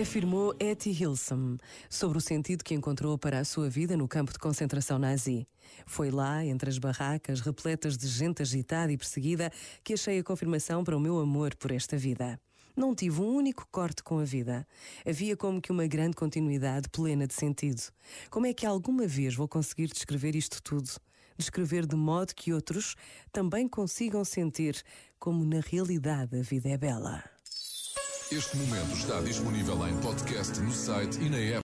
Afirmou Etty Hilsum sobre o sentido que encontrou para a sua vida no campo de concentração nazi. Foi lá, entre as barracas repletas de gente agitada e perseguida, que achei a confirmação para o meu amor por esta vida. Não tive um único corte com a vida. Havia como que uma grande continuidade plena de sentido. Como é que alguma vez vou conseguir descrever isto tudo? Descrever de modo que outros também consigam sentir como na realidade a vida é bela. Este momento está disponível em podcast no site e na app.